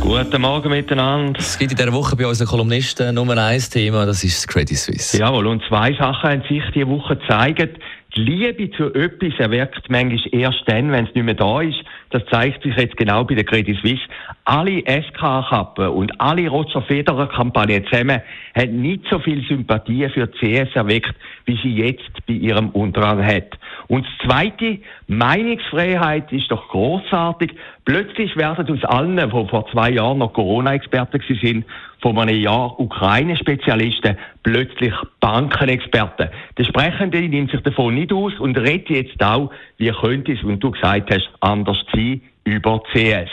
Guten Morgen miteinander. Es gibt in dieser Woche bei unseren Kolumnisten Nummer eins Thema, das ist das Credit Suisse. Jawohl, und zwei Sachen haben sich diese Woche gezeigt. Die Liebe zu etwas erwirkt manchmal erst dann, wenn es nicht mehr da ist. Das zeigt sich jetzt genau bei der Credit Suisse. Alle SK-Kappen und alle Roger Federer-Kampagnen zusammen haben nicht so viel Sympathie für CS erweckt, wie sie jetzt bei ihrem Untergang hat. Und das Zweite, Meinungsfreiheit ist doch großartig. Plötzlich werden aus allen, die vor zwei Jahren noch Corona-Experten sind, vor einem Jahr Ukraine-Spezialisten, plötzlich Bankenexperten. Der Sprechende nimmt sich davon nicht aus und redet jetzt auch, wie könnte es, und du gesagt hast, anders sein über CS.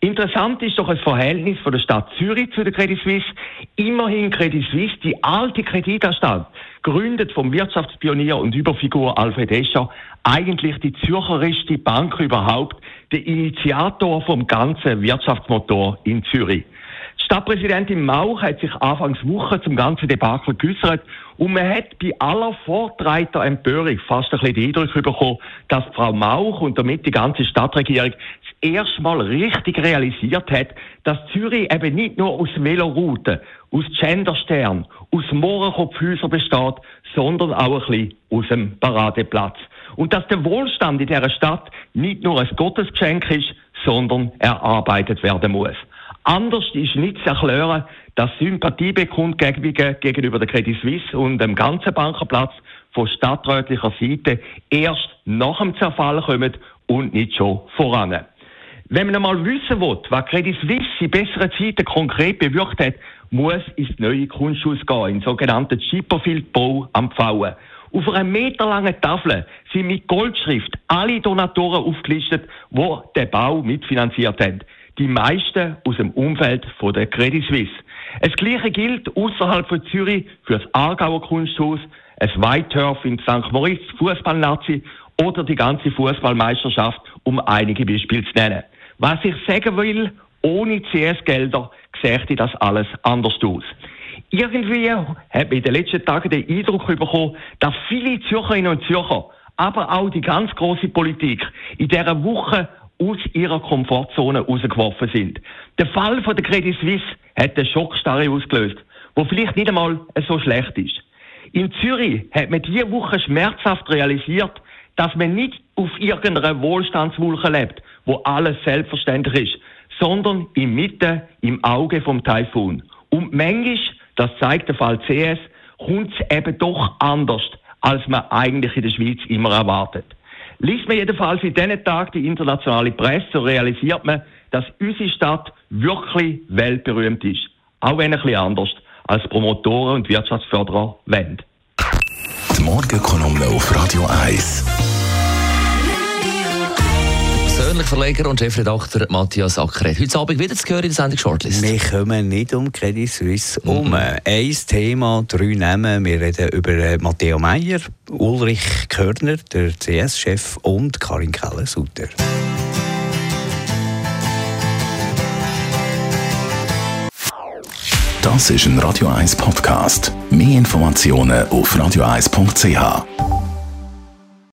Interessant ist doch das Verhältnis von der Stadt Zürich zu der Credit Suisse. Immerhin Credit Suisse, die alte Kreditanstalt, gegründet vom Wirtschaftspionier und Überfigur Alfred Escher, eigentlich die zürcherischste Bank überhaupt, der Initiator vom ganzen Wirtschaftsmotor in Zürich. Stadtpräsidentin Mauch hat sich anfangs Woche zum ganzen Debakel geäußert und man hat bei aller vortreiter Empörung fast ein bisschen den Eindruck bekommen, dass Frau Mauch und damit die ganze Stadtregierung das erste Mal richtig realisiert hat, dass Zürich eben nicht nur aus Velorouten, aus Genderstern, aus Mohrenkopfhäusern besteht, sondern auch ein bisschen aus dem Paradeplatz. Und dass der Wohlstand in dieser Stadt nicht nur ein Gottesgeschenk ist, sondern erarbeitet werden muss. Anders ist nicht zu erklären, dass Sympathiebekundgebungen gegenüber der Credit Suisse und dem ganzen Bankenplatz von stadträtlicher Seite erst nach dem Zerfall kommen und nicht schon voran. Wenn man einmal wissen will, was Credit Suisse in besseren Zeiten konkret bewirkt hat, muss ins neue Kunsthaus gehen, in sogenannten Chipperfield-Bau am Pfauen. Auf einer meterlangen Tafel sind mit Goldschrift alle Donatoren aufgelistet, die den Bau mitfinanziert haben die meisten aus dem Umfeld von der Credit Suisse. Das Gleiche gilt außerhalb von Zürich für das Aargauer Kunsthaus, ein Whitehurf in St. Moritz, Fußballnazi oder die ganze Fußballmeisterschaft, um einige Beispiele zu nennen. Was ich sagen will, ohne CS-Gelder sähe das alles anders aus. Irgendwie hat man in den letzten Tagen den Eindruck bekommen, dass viele Zürcherinnen und Zürcher, aber auch die ganz große Politik in dieser Woche aus ihrer Komfortzone rausgeworfen sind. Der Fall von der Credit Suisse hat eine Schockstarre ausgelöst, wo vielleicht nicht einmal so schlecht ist. In Zürich hat man diese Woche schmerzhaft realisiert, dass man nicht auf irgendeiner Wohlstandswolke lebt, wo alles selbstverständlich ist, sondern in Mitte, im Auge vom Taifun. Und manchmal, das zeigt der Fall CS, kommt es eben doch anders, als man eigentlich in der Schweiz immer erwartet. Liest man jedenfalls in diesen Tagen die internationale Presse, so realisiert man, dass unsere Stadt wirklich weltberühmt ist. Auch wenn ein bisschen anders als Promotoren und Wirtschaftsförderer wollen. Die Morgenkolumne auf Radio 1 persönlich Verleger und Chefredakteur Matthias Ackeret. Heute Abend wieder zu hören in der Sendung Shortlist. Wir kommen nicht um Credit Suisse mhm. um. Ein Thema, drei Namen. Wir reden über äh, Matteo Meyer, Ulrich Körner, der CS-Chef und Karin Keller-Sutter. Das ist ein Radio 1 Podcast. Mehr Informationen auf radio1.ch.